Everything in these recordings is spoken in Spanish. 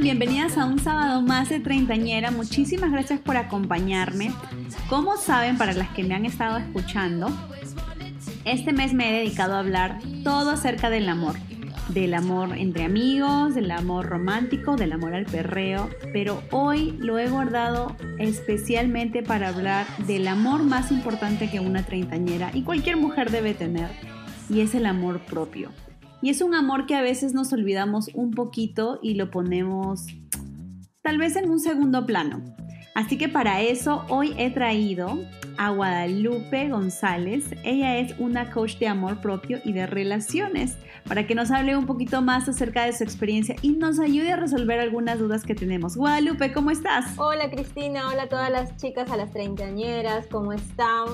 Bienvenidas a un sábado más de Treintañera. Muchísimas gracias por acompañarme. Como saben, para las que me han estado escuchando, este mes me he dedicado a hablar todo acerca del amor. Del amor entre amigos, del amor romántico, del amor al perreo. Pero hoy lo he guardado especialmente para hablar del amor más importante que una treintañera y cualquier mujer debe tener. Y es el amor propio. Y es un amor que a veces nos olvidamos un poquito y lo ponemos tal vez en un segundo plano. Así que para eso hoy he traído a Guadalupe González. Ella es una coach de amor propio y de relaciones para que nos hable un poquito más acerca de su experiencia y nos ayude a resolver algunas dudas que tenemos. Guadalupe, ¿cómo estás? Hola Cristina, hola a todas las chicas, a las treintañeras, ¿cómo están?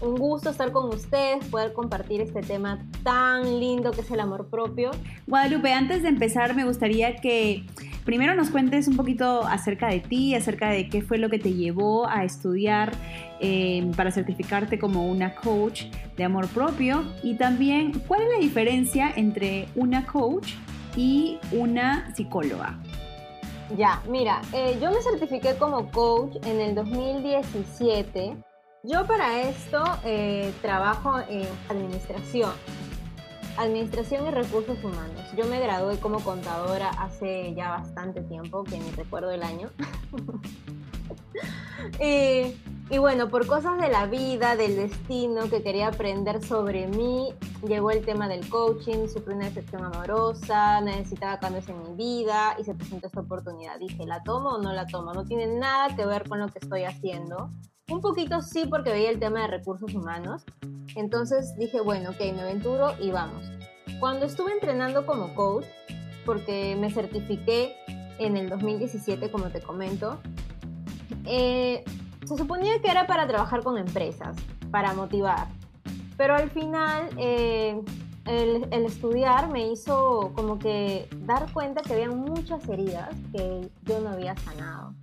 Un gusto estar con ustedes, poder compartir este tema tan lindo que es el amor propio. Guadalupe, antes de empezar me gustaría que primero nos cuentes un poquito acerca de ti, acerca de qué fue lo que te llevó a estudiar eh, para certificarte como una coach de amor propio y también cuál es la diferencia entre una coach y una psicóloga. Ya, mira, eh, yo me certifiqué como coach en el 2017. Yo para esto eh, trabajo en administración Administración y Recursos Humanos. Yo me gradué como contadora hace ya bastante tiempo, que ni recuerdo el año. y, bueno, por cosas de la vida, del destino, que quería aprender sobre mí, llegó el tema del coaching, sufrí una decepción amorosa, necesitaba cambios en mi vida y se presentó esta oportunidad. Dije, ¿la tomo o no la tomo? No tiene nada que ver con lo que estoy haciendo. Un poquito sí porque veía el tema de recursos humanos, entonces dije, bueno, ok, me aventuro y vamos. Cuando estuve entrenando como coach, porque me certifiqué en el 2017, como te comento, eh, se suponía que era para trabajar con empresas, para motivar. Pero al final, eh, el, estudiar me hizo como que dar cuenta que había muchas heridas que yo no había sanado.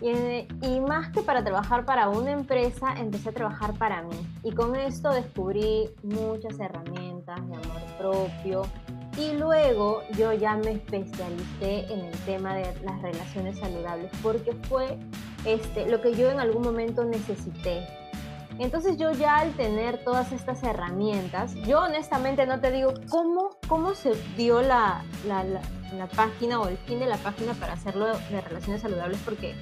Y, más que para trabajar para una empresa, empecé a trabajar para mí. Y con esto descubrí muchas herramientas de amor propio. Y luego yo ya me especialicé en el tema de las relaciones saludables porque fue este, lo que yo en algún momento necesité. Entonces yo ya al tener todas estas herramientas, yo honestamente no te digo cómo, cómo se dio la, la, la página o el fin de la página para hacerlo de relaciones saludables porque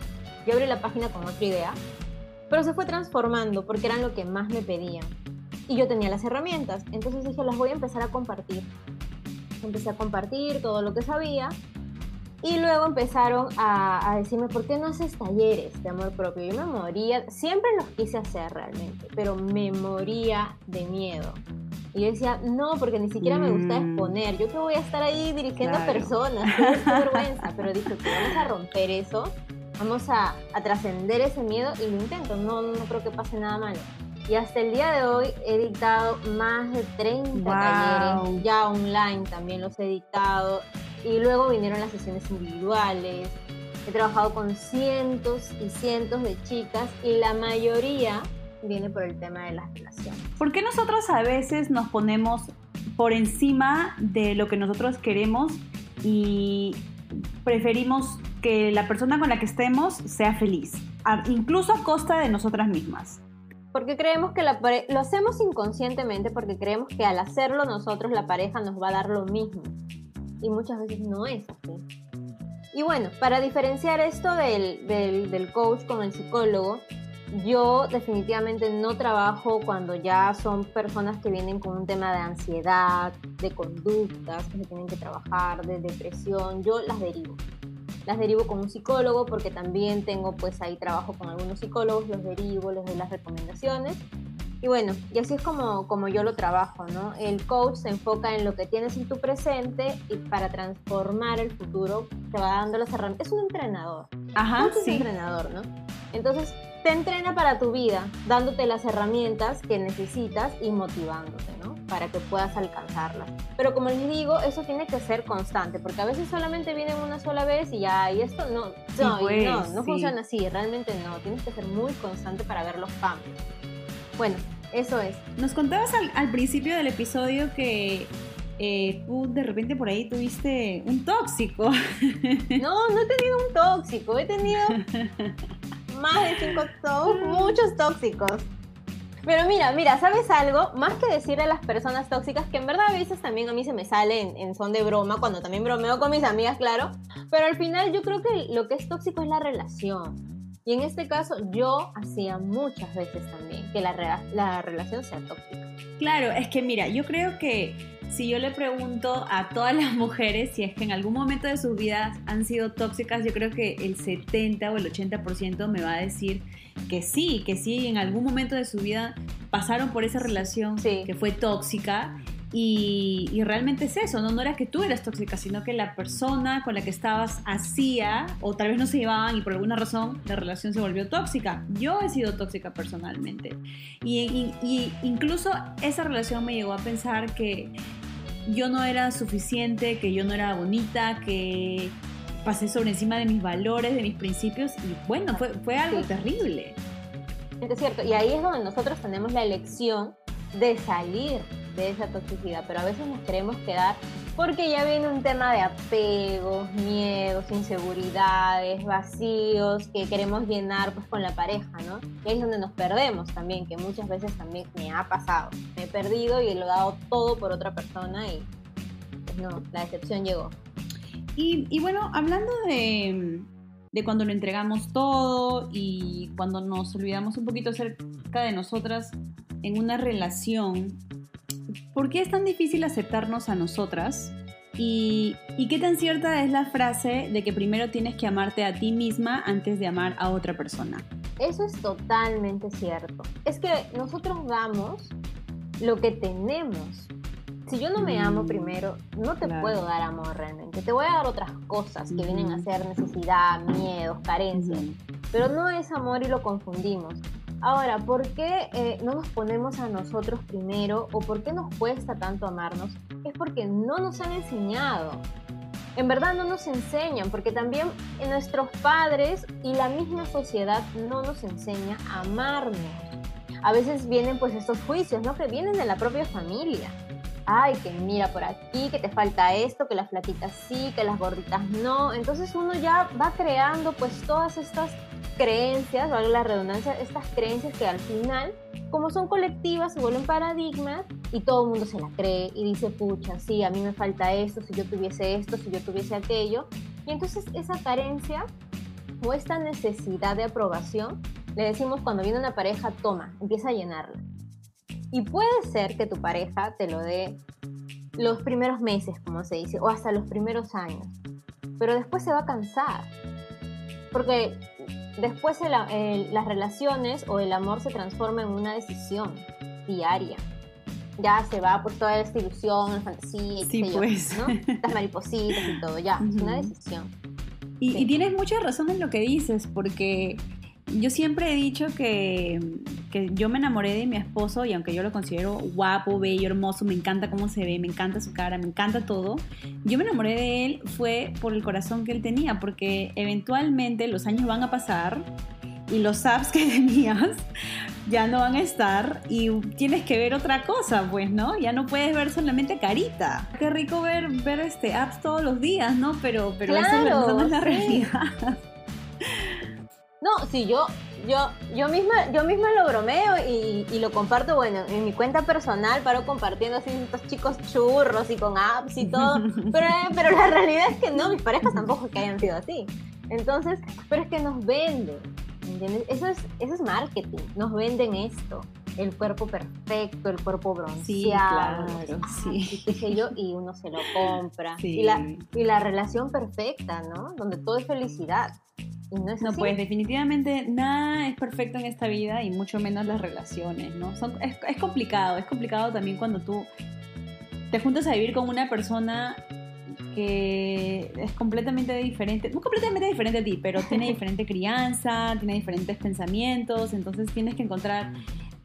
yo abrí la página con otra idea, pero se fue transformando porque eran lo que más me pedían. Y yo tenía las herramientas, entonces dije, las voy a empezar a compartir. Empecé a compartir todo lo que sabía y luego empezaron a, decirme, ¿por qué no haces talleres de amor propio? Yo me moría, siempre los quise hacer realmente, pero me moría de miedo. Y yo decía, no, porque ni siquiera me gusta mm. exponer. Yo que voy a estar ahí dirigiendo a personas, qué vergüenza. Pero dije, que vamos a romper eso vamos a, trascender ese miedo y lo intento, no, no creo que pase nada malo. Y hasta el día de hoy he dictado más de 30 talleres, ya online también los he dictado. Y luego vinieron las sesiones individuales. He trabajado con cientos y cientos de chicas y la mayoría viene por el tema de las relaciones. ¿Por qué nosotros a veces nos ponemos por encima de lo que nosotros queremos y preferimos que la persona con la que estemos sea feliz, incluso a costa de nosotras mismas. Porque creemos que lo hacemos inconscientemente porque creemos que al hacerlo nosotros la pareja nos va a dar lo mismo. Y muchas veces no es así. Y bueno, para diferenciar esto del, del, del coach con el psicólogo, yo definitivamente no trabajo cuando ya son personas que vienen con un tema de ansiedad, de conductas que se tienen que trabajar, de depresión, yo las derivo las derivo con un psicólogo porque también tengo pues ahí trabajo con algunos psicólogos, los derivo, les doy las recomendaciones. Y bueno, y así es como, como yo lo trabajo, ¿no? El coach se enfoca en lo que tienes en tu presente y para transformar el futuro te va dando las herramientas. Es un entrenador. Ajá, es un entrenador, ¿no? Entonces, te entrena para tu vida, dándote las herramientas que necesitas y motivándote, ¿no? Para que puedas alcanzarlas. Pero como les digo, eso tiene que ser constante, porque a veces solamente vienen una sola vez y ya, y esto no, no, pues, no, no funciona así, realmente no, tienes que ser muy constante para ver los cambios. Bueno, eso es. Nos contabas al, al principio del episodio que eh, tú de repente por ahí tuviste un tóxico. No, no he tenido un tóxico, he tenido más de cinco tóxicos, muchos tóxicos. Pero mira, mira, ¿sabes algo? Más que decirle a las personas tóxicas, que en verdad a veces también a mí se me sale en, en, son de broma, cuando también bromeo con mis amigas, claro, pero al final yo creo que lo que es tóxico es la relación. Y en este caso yo hacía muchas veces también que la, la relación sea tóxica. Claro, es que mira, yo creo que si yo le pregunto a todas las mujeres si es que en algún momento de sus vidas han sido tóxicas, yo creo que el 70 o el 80% me va a decir que sí, que sí, en algún momento de su vida pasaron por esa relación que fue tóxica y, realmente es eso, ¿no? no era que tú eras tóxica, sino que la persona con la que estabas hacía, o tal vez no se llevaban y por alguna razón la relación se volvió tóxica. Yo he sido tóxica personalmente. Y, y incluso esa relación me llegó a pensar que yo no era suficiente, que yo no era bonita, que pasé sobre encima de mis valores, de mis principios, y bueno, fue, fue algo terrible. Es cierto, y ahí es donde nosotros tenemos la elección de salir de esa toxicidad, pero a veces nos queremos quedar porque ya viene un tema de apegos, miedos, inseguridades, vacíos que queremos llenar pues con la pareja, ¿no? Y ahí es donde nos perdemos también, que muchas veces también me ha pasado. Me he perdido y lo he dado todo por otra persona y pues no, la decepción llegó. Y, y bueno, hablando de, de cuando lo entregamos todo y cuando nos olvidamos un poquito acerca de nosotras en una relación, ¿por qué es tan difícil aceptarnos a nosotras? ¿Y, qué tan cierta es la frase de que primero tienes que amarte a ti misma antes de amar a otra persona? Eso es totalmente cierto. Es que nosotros damos lo que tenemos. Si yo no me amo mm, primero, no te puedo dar amor realmente. Te voy a dar otras cosas que vienen a ser necesidad, miedos, carencias. Pero no es amor y lo confundimos. Ahora, ¿por qué eh, no nos ponemos a nosotros primero o por qué nos cuesta tanto amarnos? Es porque no nos han enseñado. En verdad no nos enseñan, porque también nuestros padres y la misma sociedad no nos enseña a amarnos. A veces vienen pues estos juicios, ¿no? Que vienen de la propia familia. Ay, que mira por aquí, que te falta esto, que las flaquitas sí, que las gorditas no. Entonces uno ya va creando pues todas estas creencias, vale la redundancia, estas creencias que al final, como son colectivas, se vuelven paradigmas y todo el mundo se la cree y dice, pucha, sí, a mí me falta esto, si yo tuviese esto, si yo tuviese aquello. Y entonces esa carencia o esta necesidad de aprobación, le decimos cuando viene una pareja, toma, empieza a llenarla. Y puede ser que tu pareja te lo dé los primeros meses, como se dice, o hasta los primeros años, pero después se va a cansar. Porque Después las relaciones o el amor se transforma en una decisión diaria. Ya se va pues toda esta ilusión, la fantasía, sí, pues. las maripositas y todo, ya, es una decisión. Y, y, tienes mucha razón en lo que dices, porque yo siempre he dicho que, que, yo me enamoré de mi esposo y aunque yo lo considero guapo, bello, hermoso, me encanta cómo se ve, me encanta su cara, me encanta todo, yo me enamoré de él fue por el corazón que él tenía, porque eventualmente los años van a pasar y los apps que tenías ya no van a estar y tienes que ver otra cosa, pues, ¿no? Ya no puedes ver solamente carita. Qué rico ver, ver este apps todos los días, ¿no? Pero, pero eso, no es la realidad. No, sí, yo, yo, yo misma, yo misma lo bromeo y, lo comparto, bueno, en mi cuenta personal, paro compartiendo así estos chicos churros y con apps y todo. pero, pero la realidad es que no, mis parejas tampoco que hayan sido así. Entonces, pero es que nos venden. ¿entiendes? Eso es, eso es marketing. Nos venden esto. El cuerpo perfecto, el cuerpo bronceado. Sí, claro, sí. Y, qué yo, y uno se lo compra. Y, la, y la relación perfecta, ¿no? Donde todo es felicidad. No, pues definitivamente nada es perfecto en esta vida y mucho menos las relaciones, ¿no? es, complicado, es complicado también cuando tú te juntas a vivir con una persona que es completamente diferente, no completamente diferente a ti, pero tiene diferente crianza, tiene diferentes pensamientos, entonces tienes que encontrar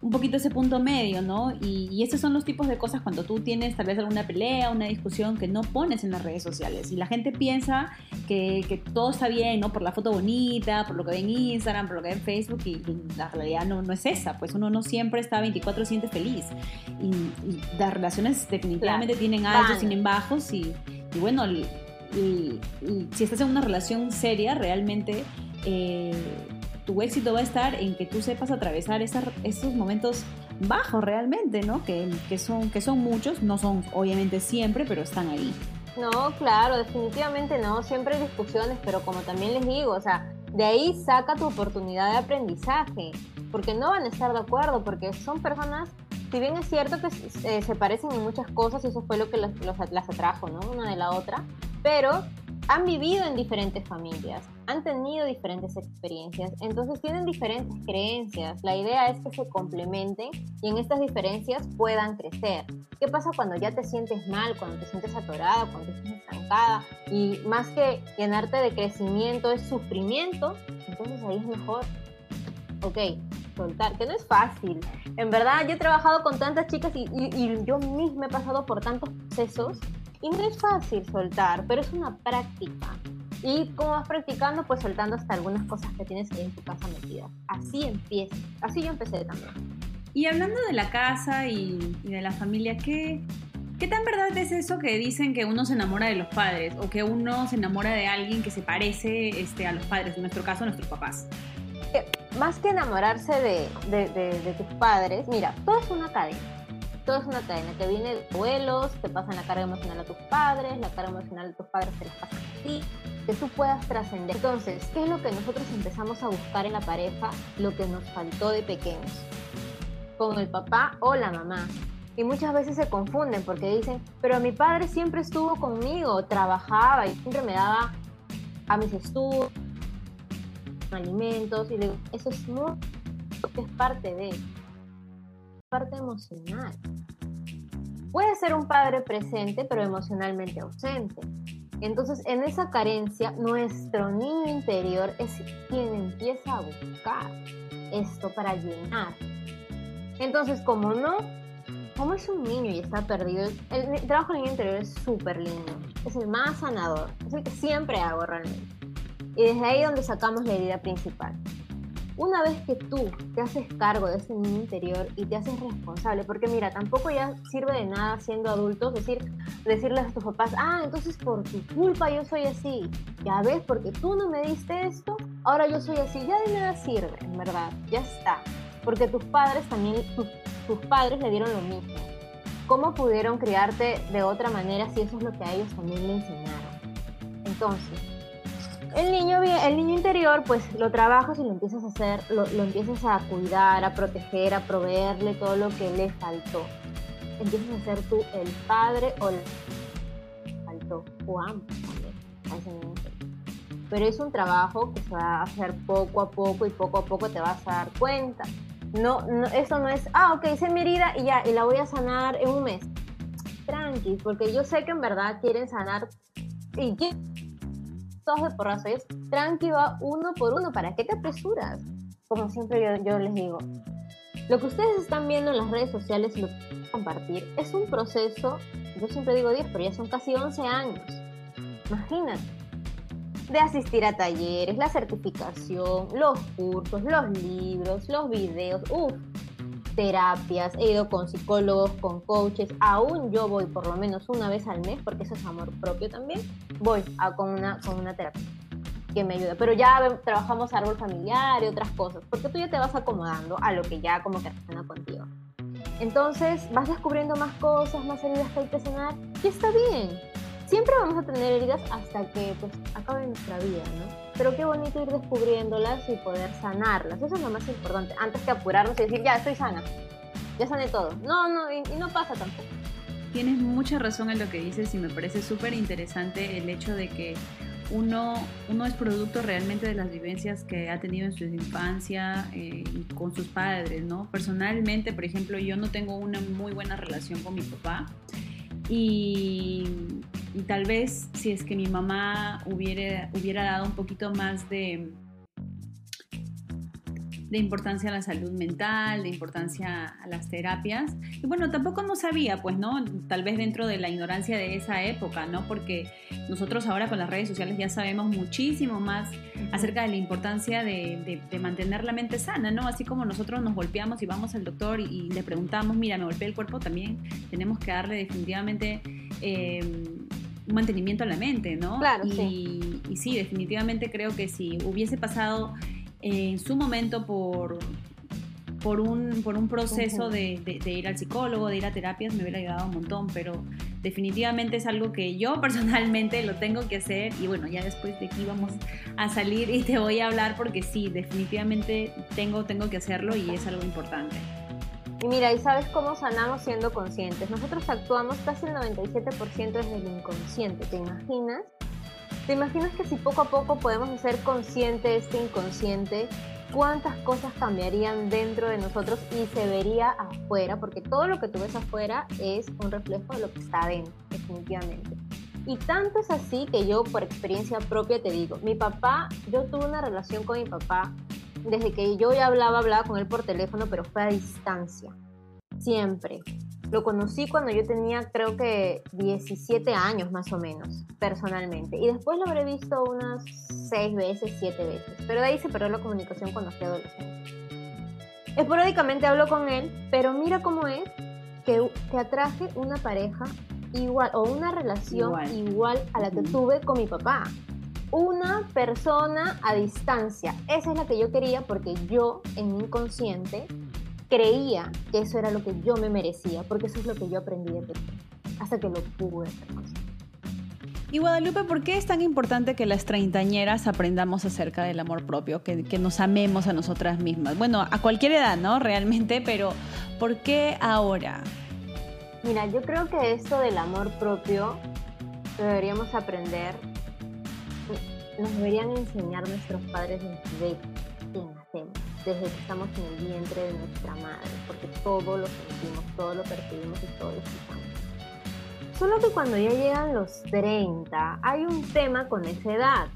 un poquito ese punto medio, ¿no? Y, y, estos son los tipos de cosas cuando tú tienes tal vez alguna pelea, una discusión que no pones en las redes sociales. Y la gente piensa que, que todo está bien, ¿no? Por la foto bonita, por lo que ve en Instagram, por lo que ve en Facebook, y, la realidad no, no, es esa. Pues uno no siempre está 24 siente feliz. Y, las relaciones definitivamente tienen altos, tienen bajos, y, bueno, si estás en una relación seria, realmente... Eh, tu éxito va a estar en que tú sepas atravesar esos momentos bajos realmente, ¿no? Que, que, son, que son muchos, no son obviamente siempre, pero están ahí. No, claro, definitivamente no, siempre hay discusiones, pero como también les digo, o sea, de ahí saca tu oportunidad de aprendizaje, porque no van a estar de acuerdo, porque son personas, si bien es cierto que eh, se parecen en muchas cosas, y eso fue lo que las atrajo, ¿no? Una de la otra, pero han vivido en diferentes familias, han tenido diferentes experiencias, entonces tienen diferentes creencias. La idea es que se complementen y en estas diferencias puedan crecer. ¿Qué pasa cuando ya te sientes mal, cuando te sientes atorada, cuando te sientes estancada y más que llenarte de crecimiento es sufrimiento? Entonces ahí es mejor, ok, soltar, que no es fácil. En verdad, yo he trabajado con tantas chicas y, y yo misma he pasado por tantos procesos y no es fácil soltar, pero es una práctica. Y como vas practicando, pues soltando hasta algunas cosas que tienes en tu casa metidas. Así empieza. Así yo empecé también. Y hablando de la casa y, de la familia, ¿qué, ¿qué tan verdad es eso que dicen que uno se enamora de los padres o que uno se enamora de alguien que se parece este, a los padres, en nuestro caso, a nuestros papás? Eh, más que enamorarse de, de, de tus padres, mira, todo es una cadena todo es una cadena que viene de abuelos, te pasan la carga emocional a tus padres, la carga emocional de tus padres te la pasan a ti, que tú puedas trascender. Entonces, ¿qué es lo que nosotros empezamos a buscar en la pareja? Lo que nos faltó de pequeños, con el papá o la mamá. Y muchas veces se confunden porque dicen, pero mi padre siempre estuvo conmigo, trabajaba y siempre me daba a mis estudios, alimentos, y digo, eso es muy, es parte de parte emocional. Puede ser un padre presente, pero emocionalmente ausente. Entonces, en esa carencia, nuestro niño interior es quien empieza a buscar esto para llenar. Entonces, como no, como es un niño y está perdido, el, trabajo del niño interior es súper lindo. Es el más sanador. Es el que siempre hago realmente. Y desde ahí donde sacamos la herida principal. Una vez que tú te haces cargo de ese niño interior y te haces responsable, porque mira, tampoco ya sirve de nada siendo adultos decir, decirles a tus papás, ah, entonces por tu culpa yo soy así. Ya ves, porque tú no me diste esto, ahora yo soy así. Ya de nada sirve, en verdad, ya está. Porque tus padres también, tus, padres le dieron lo mismo. ¿Cómo pudieron criarte de otra manera si eso es lo que a ellos también le enseñaron? Entonces, el niño, el niño interior, pues lo trabajas y lo empiezas a hacer, lo, empiezas a cuidar, a proteger, a proveerle todo lo que le faltó. Empiezas a ser tú el padre o el faltó, o ambos también, Pero es un trabajo que se va a hacer poco a poco y poco a poco te vas a dar cuenta. No, no, eso no es, ah, ok, hice mi herida y ya, y la voy a sanar en un mes. Tranqui, porque yo sé que en verdad quieren sanar y todos de porrazo. Es tranqui, va uno por uno. ¿Para qué te apresuras? Como siempre yo, yo les digo. Lo que ustedes están viendo en las redes sociales y lo que compartir es un proceso, yo siempre digo 10, pero ya son casi 11 años. Imagínate. De asistir a talleres, la certificación, los cursos, los libros, los videos. Uff, terapias, he ido con psicólogos, con coaches, aún yo voy por lo menos una vez al mes, porque eso es amor propio también, voy a, con, una, con una terapia que me ayuda. Pero ya trabajamos árbol familiar y otras cosas, porque tú ya te vas acomodando a lo que ya como que resuena contigo. Entonces vas descubriendo más cosas, más heridas que hay que sanar y está bien siempre vamos a tener heridas hasta que pues, acabe nuestra vida, ¿no? Pero qué bonito ir descubriéndolas y poder sanarlas. Eso es lo más importante. Antes que apurarnos y decir, ya estoy sana, ya sané todo. No, no, y, no pasa tampoco. Tienes mucha razón en lo que dices y me parece súper interesante el hecho de que uno, uno es producto realmente de las vivencias que ha tenido en su infancia eh, con sus padres, ¿no? Personalmente, por ejemplo, yo no tengo una muy buena relación con mi papá y y tal vez si es que mi mamá hubiera, hubiera dado un poquito más de, de importancia a la salud mental, de importancia a las terapias. Y bueno, tampoco no sabía, pues, ¿no? Tal vez dentro de la ignorancia de esa época, ¿no? Porque nosotros ahora con las redes sociales ya sabemos muchísimo más acerca de la importancia de, mantener la mente sana, ¿no? Así como nosotros nos golpeamos y vamos al doctor y, le preguntamos, mira, me golpeé el cuerpo, también tenemos que darle definitivamente... Eh, un mantenimiento a la mente, ¿no? Claro, y, sí. y sí, definitivamente creo que si hubiese pasado en su momento por, por, un, por un proceso de, de, ir al psicólogo, de ir a terapias, me hubiera ayudado un montón, pero definitivamente es algo que yo personalmente lo tengo que hacer y bueno, ya después de aquí vamos a salir y te voy a hablar porque sí, definitivamente tengo, tengo que hacerlo y es algo importante. Y mira, ¿y sabes cómo sanamos siendo conscientes? Nosotros actuamos casi el 97% desde el inconsciente, ¿te imaginas? ¿Te imaginas que si poco a poco podemos hacer consciente este inconsciente, cuántas cosas cambiarían dentro de nosotros y se vería afuera? Porque todo lo que tú ves afuera es un reflejo de lo que está dentro, definitivamente. Y tanto es así que yo por experiencia propia te digo, mi papá, yo tuve una relación con mi papá desde que yo ya hablaba, hablaba con él por teléfono, pero fue a distancia. Siempre. Lo conocí cuando yo tenía creo que 17 años más o menos, personalmente. Y después lo habré visto unas 6 veces, 7 veces. Pero de ahí se perdió la comunicación cuando fui adolescente. Esporádicamente hablo con él, pero mira cómo es que, que atraje una pareja igual o una relación igual, igual a la que tuve con mi papá una persona a distancia. Esa es la que yo quería porque yo en mi inconsciente creía que eso era lo que yo me merecía, porque eso es lo que yo aprendí de pequeña, hasta que lo pude Y Guadalupe, ¿por qué es tan importante que las treintañeras aprendamos acerca del amor propio, que, que, nos amemos a nosotras mismas? Bueno, a cualquier edad, ¿no? Realmente, pero ¿por qué ahora? Mira, yo creo que esto del amor propio deberíamos aprender nos deberían enseñar nuestros padres desde desde que estamos en el vientre de nuestra madre, porque todo lo sentimos, todo lo percibimos y todo lo escuchamos. Solo que cuando ya llegan los 30, hay un tema con esa edad.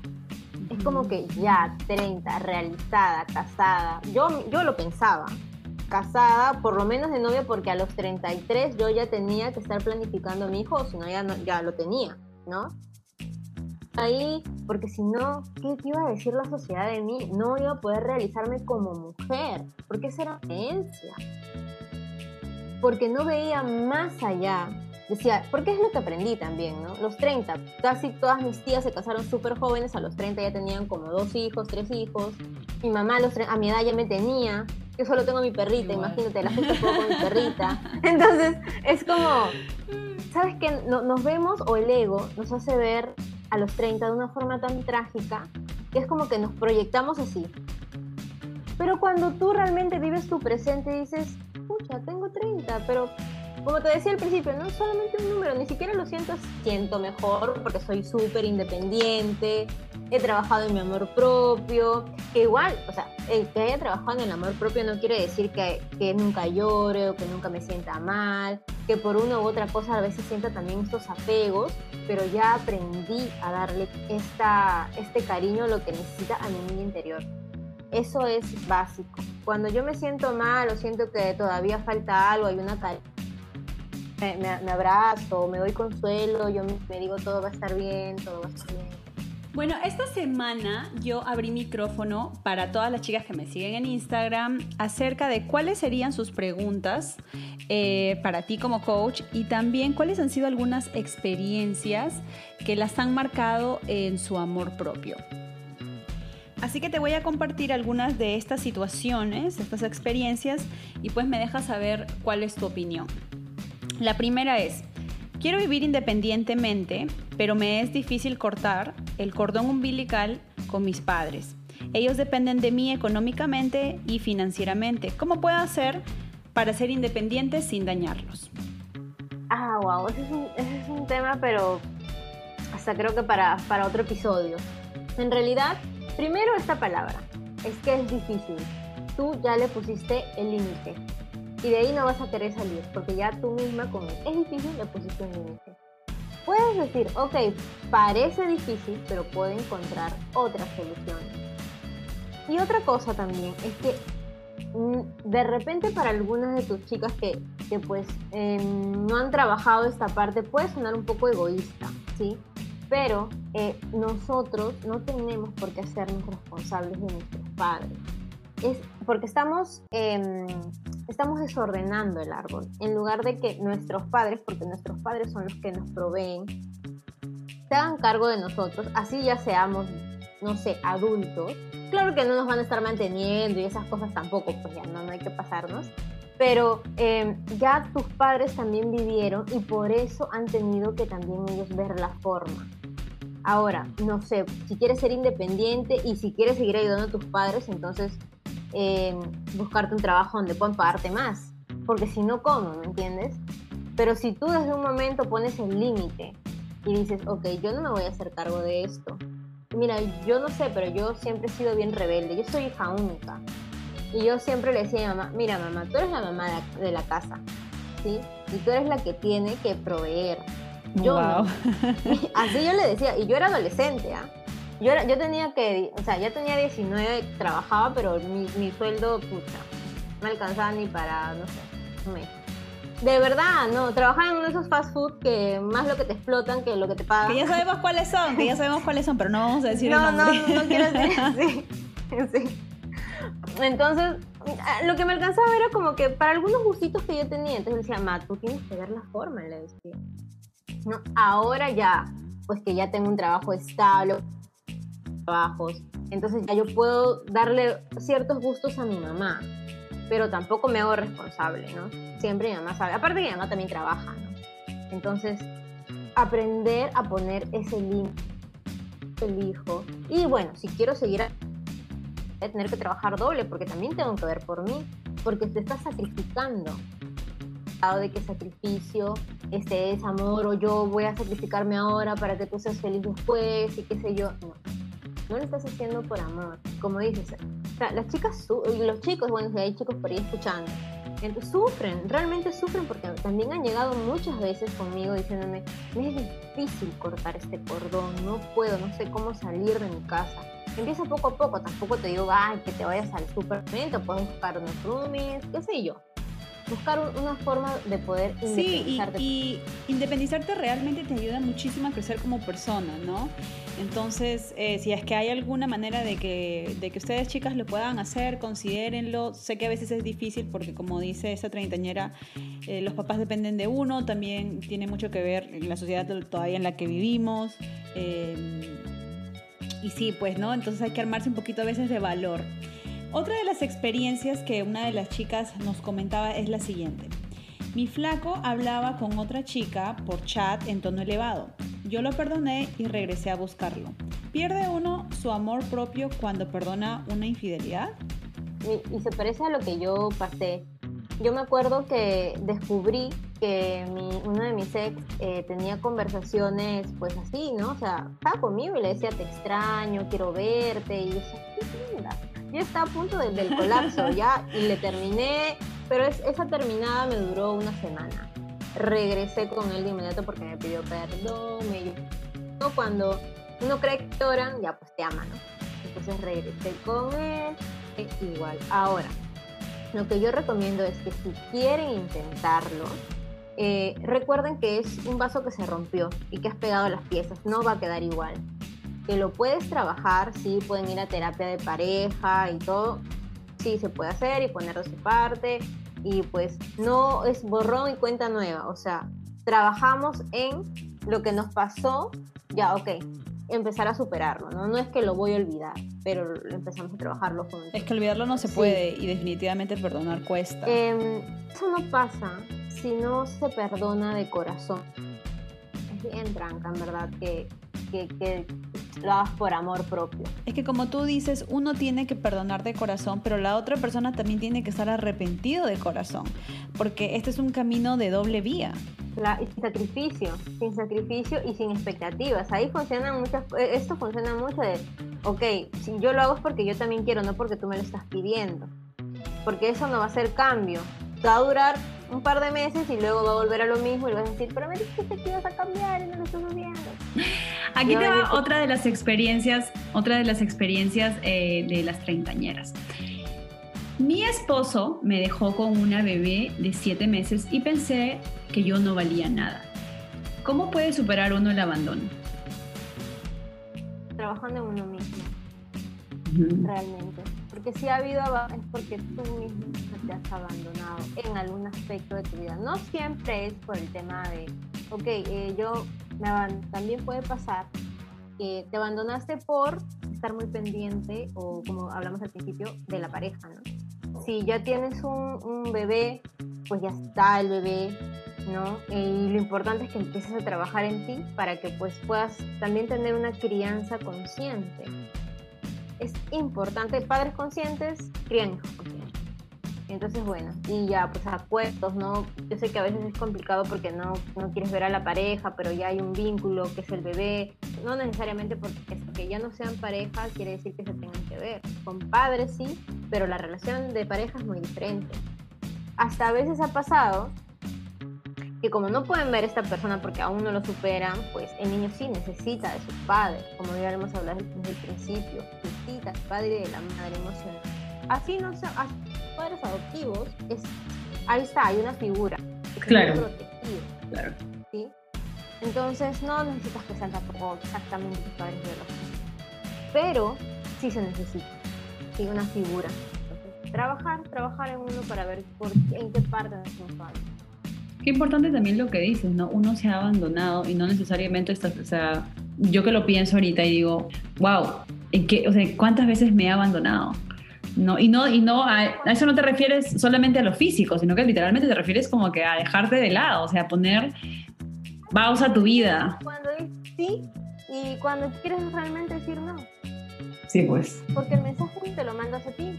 Es como que ya 30, realizada, casada. Yo, yo lo pensaba, casada, por lo menos de novia, porque a los 33 yo ya tenía que estar planificando a mi hijo, si no ya, no, ya lo tenía, ¿no? Ahí, porque si no, ¿qué iba a decir la sociedad de mí? No iba a poder realizarme como mujer, porque esa era creencia. Porque no veía más allá. Decía, porque es lo que aprendí también, ¿no? Los 30, casi todas mis tías se casaron súper jóvenes, a los 30 ya tenían como dos hijos, tres hijos. Mi mamá a, los a mi edad ya me tenía. Yo solo tengo mi perrita, imagínate, la gente con mi perrita. Entonces, es como, ¿sabes qué? nos vemos o el ego nos hace ver a los 30 de una forma tan trágica que es como que nos proyectamos así. Pero cuando tú realmente vives tu presente dices, pucha, tengo 30, pero como te decía al principio, no solamente un número, ni siquiera lo siento, siento mejor porque soy súper independiente, he trabajado en mi amor propio, que igual, o sea, el que haya trabajado en el amor propio no quiere decir que, que nunca llore o que nunca me sienta mal, que por una u otra cosa a veces sienta también estos apegos, pero ya aprendí a darle esta, este cariño, lo que necesita a mi interior. Eso es básico. Cuando yo me siento mal o siento que todavía falta algo, hay una me, abrazo, me doy consuelo, yo me digo todo va a estar bien, todo va a estar bien. Bueno, esta semana yo abrí micrófono para todas las chicas que me siguen en Instagram acerca de cuáles serían sus preguntas eh, para ti como coach y también cuáles han sido algunas experiencias que las han marcado en su amor propio. Así que te voy a compartir algunas de estas situaciones, estas experiencias y pues me dejas saber cuál es tu opinión. La primera es, quiero vivir independientemente, pero me es difícil cortar el cordón umbilical con mis padres. Ellos dependen de mí económicamente y financieramente. ¿Cómo puedo hacer para ser independiente sin dañarlos? Ah, wow, ese es un, tema, pero hasta creo que para, para otro episodio. En realidad, primero esta palabra, es que es difícil. Tú ya le pusiste el límite y de ahí no vas a querer salir porque ya tú misma con es difícil le pusiste un límite. Puedes decir, ok, parece difícil, pero puedo encontrar otras soluciones. Y otra cosa también es que mm, de repente para algunas de tus chicas que, que pues em, no han trabajado esta parte puede sonar un poco egoísta, ¿sí? Pero eh, nosotros no tenemos por qué hacernos responsables de nuestros padres. Es porque estamos, em, estamos desordenando el árbol. En lugar de que nuestros padres, porque nuestros padres son los que nos proveen, se hagan cargo de nosotros, así ya seamos, no sé, adultos. Claro que no nos van a estar manteniendo y esas cosas tampoco, pues ya no, no hay que pasarnos. Pero em, ya tus padres también vivieron y por eso han tenido que también ellos ver la forma. Ahora, no sé, si quieres ser independiente y si quieres seguir ayudando a tus padres, entonces em, buscarte un trabajo donde puedan pagarte más. Porque si no, ¿cómo? ¿Me entiendes? Pero si tú desde un momento pones el límite y dices, ok, yo no me voy a hacer cargo de esto. Mira, yo no sé, pero yo siempre he sido bien rebelde. Yo soy hija única. Y yo siempre le decía a mi mamá, mira mamá, tú eres la mamá de la casa, ¿sí? Y tú eres la que tiene que proveer. Yo Así yo le decía, y yo era adolescente, ¿ah? Yo, yo tenía que, o sea, ya tenía 19, trabajaba, pero mi, mi sueldo, pucha, no alcanzaba ni para, no sé, un mes. De verdad, no, trabajaba en uno de esos fast food que más lo que te explotan que lo que te pagan. Que ya sabemos cuáles son, que ya sabemos cuáles son, pero no vamos a decir no, el nombre. No, no quiero decir, sí, sí. Entonces, lo que me alcanzaba era como que para algunos gustitos que yo tenía, entonces decía, Ma, tú tienes que ver la forma, le decía. No, ahora ya, pues que ya tengo un trabajo estable, trabajos, entonces ya yo puedo darle ciertos gustos a mi mamá, pero tampoco me hago responsable, ¿no? Siempre mi mamá sabe, aparte que mi mamá también trabaja, ¿no? Entonces, aprender a poner ese límite, hijo, y bueno, si quiero seguir a tener que trabajar doble porque también tengo que ver por mí, porque te estás sacrificando de que sacrificio este es amor o yo voy a sacrificarme ahora para que tú seas feliz después y qué sé yo. No, no lo estás haciendo por amor, como dices. O sea, las chicas los chicos, bueno, si hay chicos por ahí escuchando, sufren, realmente sufren porque también han llegado muchas veces conmigo diciéndome, me es difícil cortar este cordón, no puedo, no sé cómo salir de mi casa. Empieza poco a poco, tampoco te digo, ay, que te vayas al supermercado, puedes buscar unos roomies, qué sé yo buscar una forma de poder independizarte. Sí, y, independizarte realmente te ayuda muchísimo a crecer como persona, ¿no? Entonces, eh, si es que hay alguna manera de que, de que ustedes chicas lo puedan hacer, considérenlo. Sé que a veces es difícil porque como dice esa treintañera, eh, los papás dependen de uno, también tiene mucho que ver la sociedad todavía en la que vivimos. Eh, y sí, pues, ¿no? Entonces hay que armarse un poquito a veces de valor. Otra de las experiencias que una de las chicas nos comentaba es la siguiente. Mi flaco hablaba con otra chica por chat en tono elevado. Yo lo perdoné y regresé a buscarlo. ¿Pierde uno su amor propio cuando perdona una infidelidad? Y, se parece a lo que yo pasé. Yo me acuerdo que descubrí que uno de mis ex eh, tenía conversaciones pues así, ¿no? O sea, estaba conmigo y le decía te extraño, quiero verte y yo decía, qué linda yo estaba a punto del colapso ya y le terminé, pero esa terminada me duró una semana. Regresé con él de inmediato porque me pidió perdón, me cuando uno cree que lloran, ya pues te aman, ¿no? Entonces regresé con él, e igual. Ahora, lo que yo recomiendo es que si quieren intentarlo, eh, recuerden que es un vaso que se rompió y que has pegado las piezas, no va a quedar igual que lo puedes trabajar, sí, pueden ir a terapia de pareja y todo, sí, se puede hacer y poner de su parte y pues no es borrón y cuenta nueva, o sea, trabajamos en lo que nos pasó, ya, ok, empezar a superarlo, ¿no? No es que lo voy a olvidar, pero empezamos a trabajarlo juntos. Es que olvidarlo no se puede y definitivamente perdonar cuesta. Em, eso no pasa si no se perdona de corazón. Tranca, en verdad, que, que, que lo hagas por amor propio. Es que como tú dices, uno tiene que perdonar de corazón, pero la otra persona también tiene que estar arrepentido de corazón, porque este es un camino de doble vía. La, sin sacrificio, sin sacrificio y sin expectativas. Ahí funciona muchas, eh, esto funciona mucho de, ok, si yo lo hago es porque yo también quiero, no porque tú me lo estás pidiendo. Porque eso no va a ser cambio. Va a durar un par de meses y luego va a volver a lo mismo y vas a decir, pero me dijiste que ibas a cambiar y no lo estás haciendo. Aquí te va otra de las experiencias, otra de las experiencias eh, de las treintañeras. Mi esposo me dejó con una bebé de siete meses y pensé que yo no valía nada. ¿Cómo puede superar uno el abandono? Trabajando en uno mismo, realmente. Porque si ha habido es porque tú mismo te has abandonado en algún aspecto de tu vida. No siempre es por el tema de, ok, eh, yo me También puede pasar que te abandonaste por estar muy pendiente o como hablamos al principio de la pareja, ¿no? Si ya tienes un, un bebé, pues ya está el bebé, ¿no? Y lo importante es que empieces a trabajar en ti para que pues puedas también tener una crianza consciente. Es importante, padres conscientes crían hijos conscientes. Entonces, bueno, y ya, pues acuerdos, ¿no? Yo sé que a veces es complicado porque no, no quieres ver a la pareja, pero ya hay un vínculo que es el bebé. No necesariamente porque que ya no sean pareja quiere decir que se tengan que ver. Con padres sí, pero la relación de pareja es muy diferente. Hasta a veces ha pasado que como no pueden ver a esta persona porque aún no lo superan, pues el niño sí necesita de sus padres, como ya hemos hablado desde el principio, su padre de la madre emocional. Así no son, padres adoptivos, es, ahí está, hay una figura. claro. Protegido, claro. ¿sí? Entonces no necesitas que sean tampoco exactamente tus padres biológicos, pero sí se necesita, sí, una figura. trabajar, trabajar en uno para ver por, en qué parte nos falta. Qué importante también lo que dices, ¿no? Uno se ha abandonado y no necesariamente está, o sea, yo que lo pienso ahorita y digo, wow, ¿en qué, o sea, ¿cuántas veces me he abandonado? No, y no, y no a, eso no te refieres solamente a lo físico, sino que literalmente te refieres como que a dejarte de lado, o sea, poner pausa a tu vida. Cuando dices sí y cuando quieres realmente decir no. Sí, pues. Porque el mensaje te lo mandas a ti.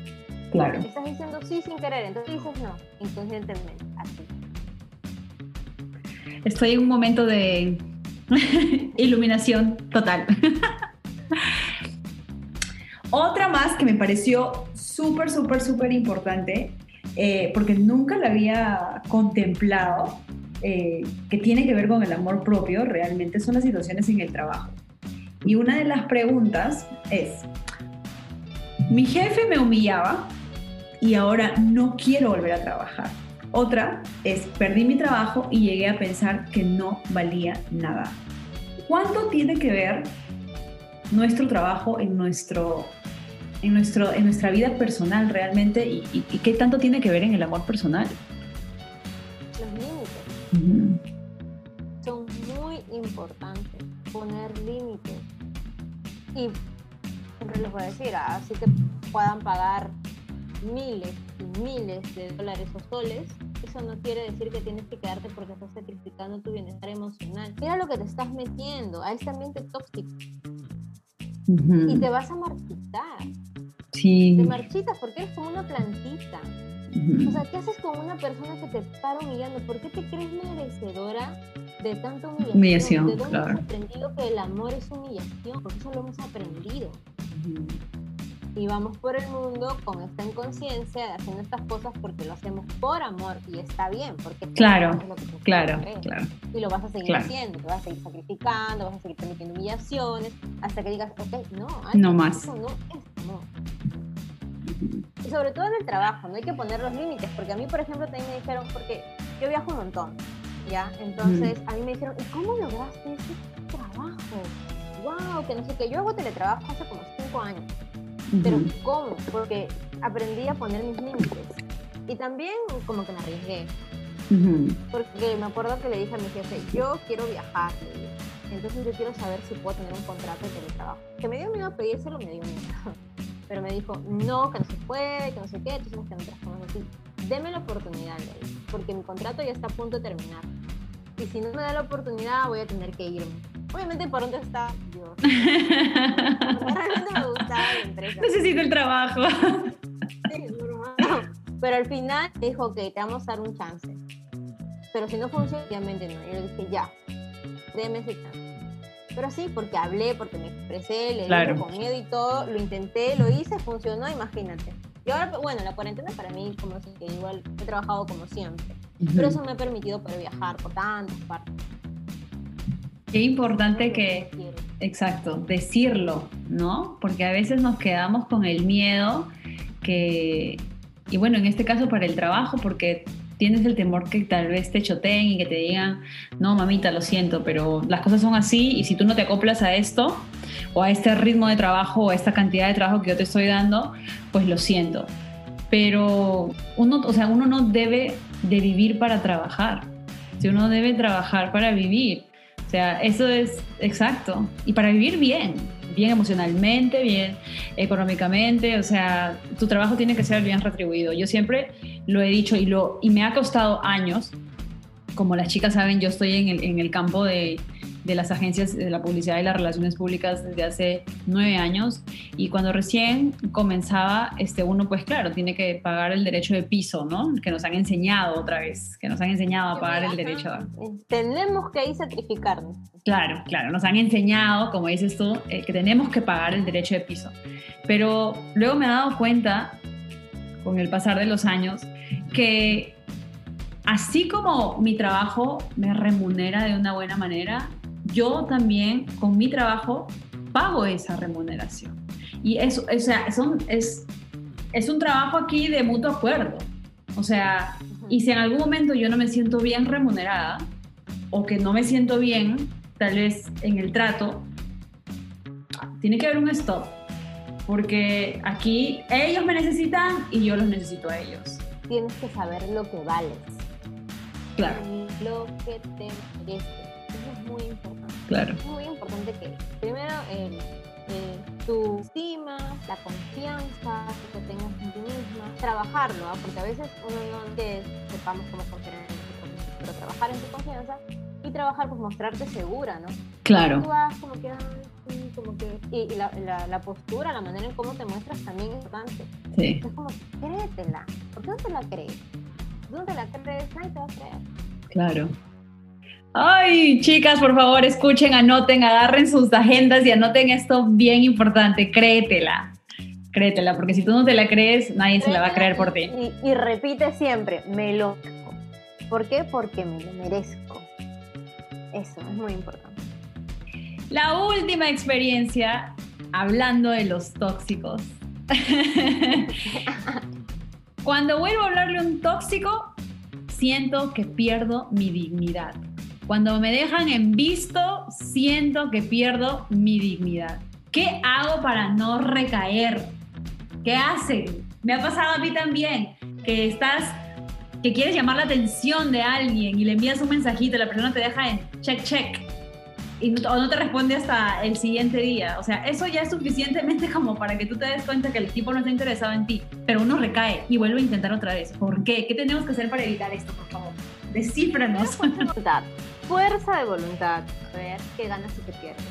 Claro. Estás diciendo sí sin querer, entonces dices no, inconscientemente, así estoy en un momento de iluminación total. Otra más que me pareció súper, súper, súper importante, eh, porque nunca la había contemplado, eh, que tiene que ver con el amor propio, realmente son las situaciones en el trabajo. Y una de las preguntas es, mi jefe me humillaba y ahora no quiero volver a trabajar. Otra es, perdí mi trabajo y llegué a pensar que no valía nada. ¿Cuánto tiene que ver nuestro trabajo en, nuestro, en, nuestro, en nuestra vida personal realmente y, qué tanto tiene que ver en el amor personal? Los límites. Son muy importantes poner límites. Y siempre les voy a decir, así que puedan pagar miles y miles de dólares o soles, eso no quiere decir que tienes que quedarte porque estás sacrificando tu bienestar emocional. Mira lo que te estás metiendo a este ambiente tóxico. Y te vas a marchitar. Sí. Te marchitas porque eres como una plantita. O sea, ¿qué haces con una persona que te está humillando? ¿Por qué te crees merecedora de tanta humillación? Humillación, ¿De dónde claro. has aprendido que el amor es humillación? Porque eso lo hemos aprendido y vamos por el mundo con esta inconsciencia de haciendo estas cosas porque lo hacemos por amor y está bien, porque claro, claro, claro. Y lo vas a seguir haciendo, te vas a seguir sacrificando, vas a seguir permitiendo humillaciones, hasta que digas, ok, no, no más. Eso no es. Y sobre todo en el trabajo, no hay que poner los límites, porque a mí, por ejemplo, también me dijeron, porque yo viajo un montón, ¿ya? Entonces, a mí me dijeron, ¿y cómo lograste ese trabajo? ¡Wow! Que no sé qué, yo hago teletrabajo hace como cinco años. Pero ¿cómo? Porque aprendí a poner mis límites. Y también como que me arriesgué. Porque me acuerdo que le dije a mi jefe, yo quiero viajar. Entonces yo quiero saber si puedo tener un contrato de teletrabajo. Que me dio miedo pedírselo, me dio miedo. Pero me dijo, no, que no se puede, que no sé qué, entonces que no transformamos así. Deme la oportunidad, porque mi contrato ya está a punto de terminar. Y si no me da la oportunidad, voy a tener que irme. Obviamente, ¿por dónde está Dios? Realmente me gusta la empresa. Necesito el trabajo. Sí, Pero al final dijo, ok, te vamos a dar un chance. Pero si no funciona, obviamente no. Y yo le dije, ya, déme ese chance. Pero sí, porque hablé, porque me expresé, le dije con miedo y todo, lo intenté, lo hice, funcionó, imagínate. Y ahora, bueno, la cuarentena para mí, como que igual he trabajado como siempre. Pero eso me ha permitido poder viajar por tantas partes. Qué importante que, exacto, decirlo, ¿no? Porque a veces nos quedamos con el miedo que, Y bueno, en este caso para el trabajo, porque tienes el temor que tal vez te choteen y que te digan, no, mamita, lo siento, pero las cosas son así y si tú no te acoplas a esto o a este ritmo de trabajo o a esta cantidad de trabajo que yo te estoy dando, pues lo siento. Pero uno, o sea, uno no debe de vivir para trabajar. Si uno debe trabajar para vivir. O sea, eso es exacto. Y para vivir bien bien emocionalmente, bien económicamente, o sea, tu trabajo tiene que ser bien retribuido. Yo siempre lo he dicho y, lo, y me ha costado años, como las chicas saben, yo estoy en el, en el campo de, de las agencias de la publicidad y las relaciones públicas desde hace nueve años y cuando recién comenzaba, este, uno pues claro, tiene que pagar el derecho de piso, ¿no? Que nos han enseñado otra vez, que nos han enseñado a pagar el derecho. Tenemos que ahí sacrificarnos. Claro, claro, nos han enseñado, como dices tú, eh, que tenemos que pagar el derecho de piso. Pero luego me he dado cuenta, con el pasar de los años, que así como mi trabajo me remunera de una buena manera, yo también con mi trabajo pago esa remuneración. Y eso, o sea, es, es un trabajo aquí de mutuo acuerdo. O sea, y si en algún momento yo no me siento bien remunerada o que no me siento bien, tal vez en el trato, tiene que haber un stop. Porque aquí ellos me necesitan y yo los necesito a ellos. Tienes que saber lo que vales. Claro. Lo que te mereces. Eso es muy importante. Claro. Es muy importante que primero tu estima, la confianza que tengas en ti misma, trabajarlo, ¿ah? porque a veces uno no que sepamos cómo funciona pero trabajar en tu confianza y trabajar pues mostrarte segura, ¿no? Claro. Tú vas como que, como que y, la, la, postura, la manera en cómo te muestras también es importante. Sí. Es como, créetela. ¿Por qué no te la crees? ¿Dónde la crees? Nadie te va a creer. Claro. Ay, chicas, por favor, escuchen, anoten, agarren sus agendas y anoten esto bien importante. Créetela. Créetela, porque si tú no te la crees, nadie se la va a creer por ti. Y, repite siempre, me lo merezco. ¿Por qué? Porque me lo merezco. Eso es muy importante. La última experiencia, hablando de los tóxicos. Cuando vuelvo a hablarle a un tóxico, siento que pierdo mi dignidad. Cuando me dejan en visto, siento que pierdo mi dignidad. ¿Qué hago para no recaer? ¿Qué hacen? Me ha pasado a mí también, que estás, que quieres llamar la atención de alguien y le envías un mensajito, la persona te deja en check, check, y no, o no te responde hasta el siguiente día. O sea, eso ya es suficientemente como para que tú te des cuenta que el tipo no está interesado en ti, pero uno recae y vuelve a intentar otra vez. ¿Por qué? ¿Qué tenemos que hacer para evitar esto, por favor? Descífranos fuerza de voluntad, ver qué ganas y qué pierdes.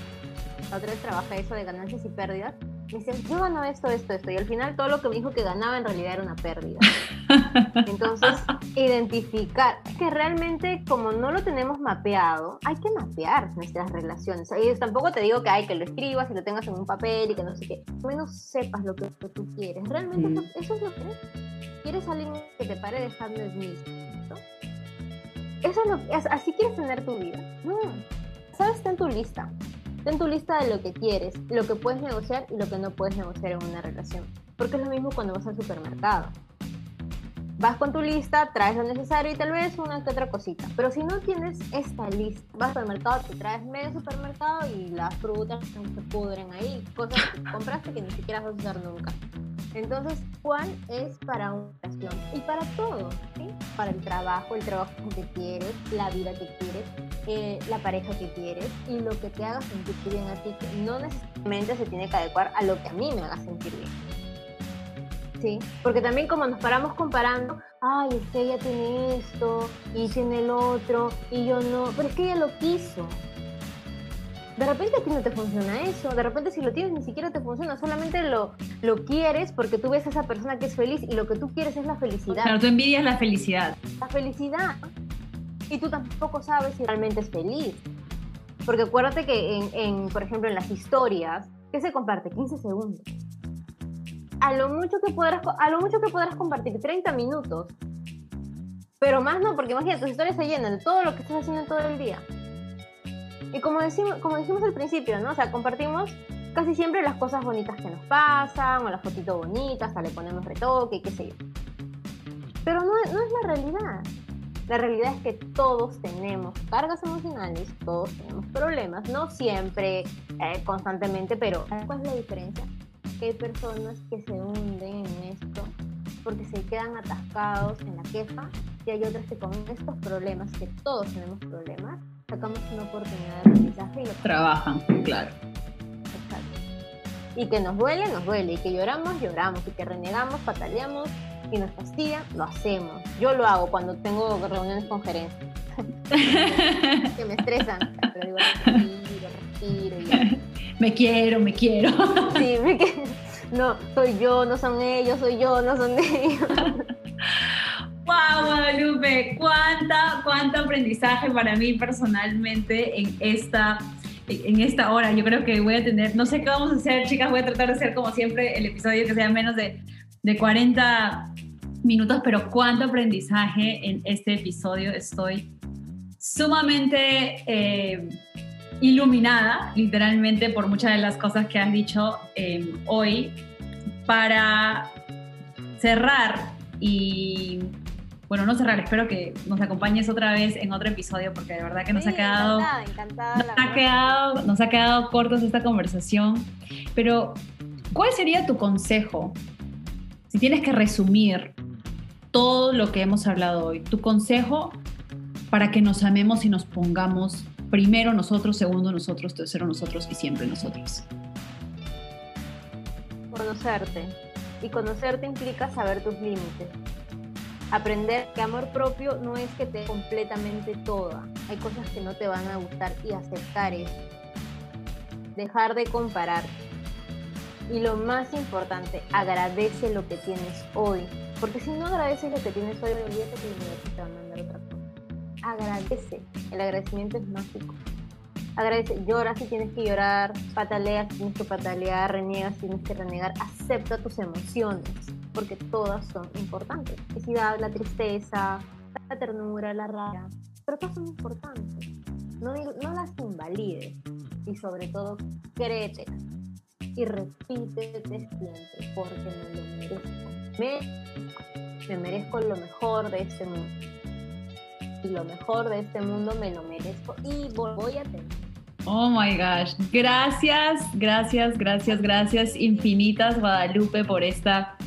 La otra vez trabajé eso de ganancias y pérdidas. Me decían, yo gano esto, esto, esto. Y al final todo lo que me dijo que ganaba en realidad era una pérdida. Entonces, identificar que realmente como no lo tenemos mapeado, hay que mapear nuestras relaciones. Y tampoco te digo que hay que lo escribas y lo tengas en un papel y que no sé qué. Al menos sepas lo que, tú quieres. Realmente mm. eso, es lo que ¿Quieres alguien que te pare dejando el mismo? Eso es lo, así quieres tener tu vida. No. Sabes, ten tu lista. Ten tu lista de lo que quieres, lo que puedes negociar y lo que no puedes negociar en una relación. Porque es lo mismo cuando vas al supermercado. Vas con tu lista, traes lo necesario y tal vez una que otra cosita. Pero si no tienes esta lista, vas al supermercado, te traes medio supermercado y las frutas se pudren ahí, cosas que compraste que ni siquiera vas a usar nunca. Entonces, ¿cuál es para una relación y para todo, ¿sí? para el trabajo, el trabajo que quieres, la vida que quieres, eh, la pareja que quieres y lo que te haga sentir bien a ti, que no necesariamente se tiene que adecuar a lo que a mí me haga sentir bien. Sí, porque también como nos paramos comparando, ay, es que ella tiene esto y tiene el otro y yo no, pero es que ella lo quiso, de repente a ti no te funciona eso, de repente si lo tienes ni siquiera te funciona, solamente lo, lo quieres porque tú ves a esa persona que es feliz y lo que tú quieres es la felicidad. Claro, tú envidias la felicidad. La felicidad. Y tú tampoco sabes si realmente es feliz. Porque acuérdate que, en, por ejemplo, en las historias, ¿qué se comparte? 15 segundos. A lo mucho que podrás, a lo mucho que podrás compartir 30 minutos. Pero más no, porque imagínate, tus historias se llenan de todo lo que estás haciendo todo el día. Y como, decimos, como dijimos al principio, ¿no? O sea, compartimos casi siempre las cosas bonitas que nos pasan, o las fotitos bonitas, o le ponemos retoque, qué sé yo. Pero no, no es la realidad. La realidad es que todos tenemos cargas emocionales, todos tenemos problemas, no siempre, eh, constantemente, pero ¿cuál es la diferencia? Que hay personas que se hunden en esto porque se quedan atascados en la queja y hay otras que con estos problemas, que todos tenemos problemas, sacamos una oportunidad de aprendizaje y lo trabajan, claro. Exacto. Y que nos duele, nos duele, y que lloramos, lloramos, y que renegamos, pataleamos, y nos fastidia, lo hacemos. Yo lo hago cuando tengo reuniones con gerentes. que me estresan. Pero digo, respiro, respiro. Me quiero, me quiero. sí, me quiero. No, soy yo, no son ellos, soy yo, no son ellos. ¡Wow, Guadalupe! ¿Cuánta, ¿Cuánto aprendizaje para mí personalmente en esta, en esta hora? Yo creo que voy a tener, no sé qué vamos a hacer, chicas, voy a tratar de hacer como siempre el episodio que sea menos de, de 40 minutos, pero cuánto aprendizaje en este episodio. Estoy sumamente eh, iluminada, literalmente, por muchas de las cosas que has dicho eh, hoy. Para cerrar y, bueno, no cerrar, espero que nos acompañes otra vez en otro episodio, porque de verdad que nos ha quedado... Encantada, nos, ha quedado nos ha quedado cortos esta conversación, pero ¿cuál sería tu consejo? Si tienes que resumir todo lo que hemos hablado hoy, tu consejo para que nos amemos y nos pongamos primero nosotros, segundo nosotros, tercero nosotros y siempre nosotros. Conocerte. Y conocerte implica saber tus límites. Aprender que amor propio no es que te completamente toda. Hay cosas que no te van a gustar y aceptar eso. Dejar de comparar. Y lo más importante, agradece lo que tienes hoy. Porque si no agradeces lo que tienes hoy, olvídate que el te va a mandar otra cosa. Agradece. El agradecimiento es mágico. Agradece, llora si tienes que llorar, pataleas si tienes que patalear, reniegas si tienes que renegar. Acepta tus emociones, porque todas son importantes. La felicidad, la tristeza, la ternura, la rabia, pero todas son importantes. No, las invalides y sobre todo créete y repítete siempre porque me lo merezco. Me, me merezco lo mejor de este mundo. Y lo mejor de este mundo me lo merezco y voy a tener. Oh my gosh, gracias, gracias, gracias, gracias infinitas Guadalupe por esta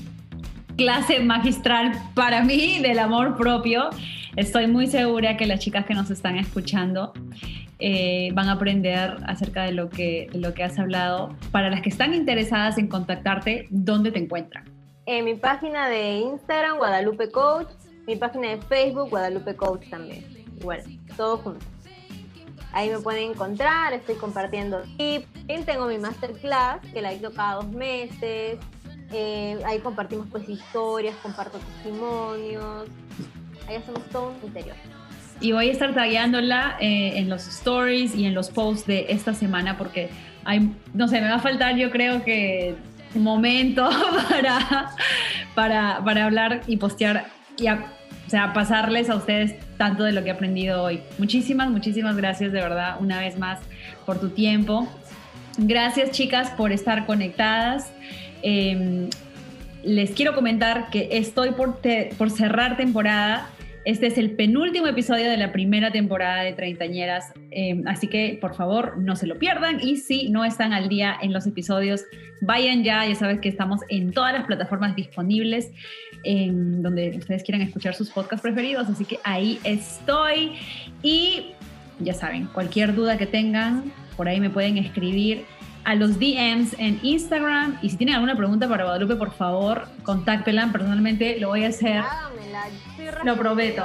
clase magistral para mí del amor propio. Estoy muy segura que las chicas que nos están escuchando eh, van a aprender acerca de lo, que, lo que has hablado. Para las que están interesadas en contactarte, ¿dónde te encuentran? En mi página de Instagram, Guadalupe Coach, mi página de Facebook, Guadalupe Coach también. Igual, todo junto. Ahí me pueden encontrar, estoy compartiendo tips. Tengo mi masterclass, que la hizo cada dos meses. Eh, ahí compartimos pues historias, comparto testimonios. Ahí hacemos todo un interior y voy a estar tagueándola eh, en los stories y en los posts de esta semana porque hay, no sé, me va a faltar yo creo que un momento para, para, para hablar y postear y o sea, pasarles a ustedes tanto de lo que he aprendido hoy. Muchísimas, muchísimas gracias de verdad una vez más por tu tiempo. Gracias chicas por estar conectadas. Em, les quiero comentar que estoy por, cerrar temporada. Este es el penúltimo episodio de la primera temporada de Treintañeras, eh, así que por favor no se lo pierdan. Y si no están al día en los episodios, vayan ya, ya sabes que estamos en todas las plataformas disponibles en donde ustedes quieran escuchar sus podcasts preferidos, así que ahí estoy. Y ya saben, cualquier duda que tengan, por ahí me pueden escribir a los DMs en Instagram. Y si tienen alguna pregunta para Guadalupe, por favor, contáctenla. Personalmente lo voy a hacer. lo prometo.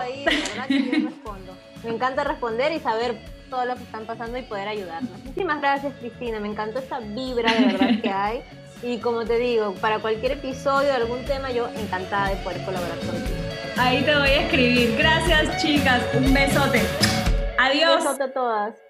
Me encanta responder y saber todo lo que están pasando y poder ayudarnos. Muchísimas gracias, Cristina. Me encantó esta vibra de verdad que hay. Y como te digo, para cualquier episodio de algún tema, yo encantada de poder colaborar contigo. Ahí te voy a escribir. Gracias, chicas. Un besote. Adiós. Un besote a todas.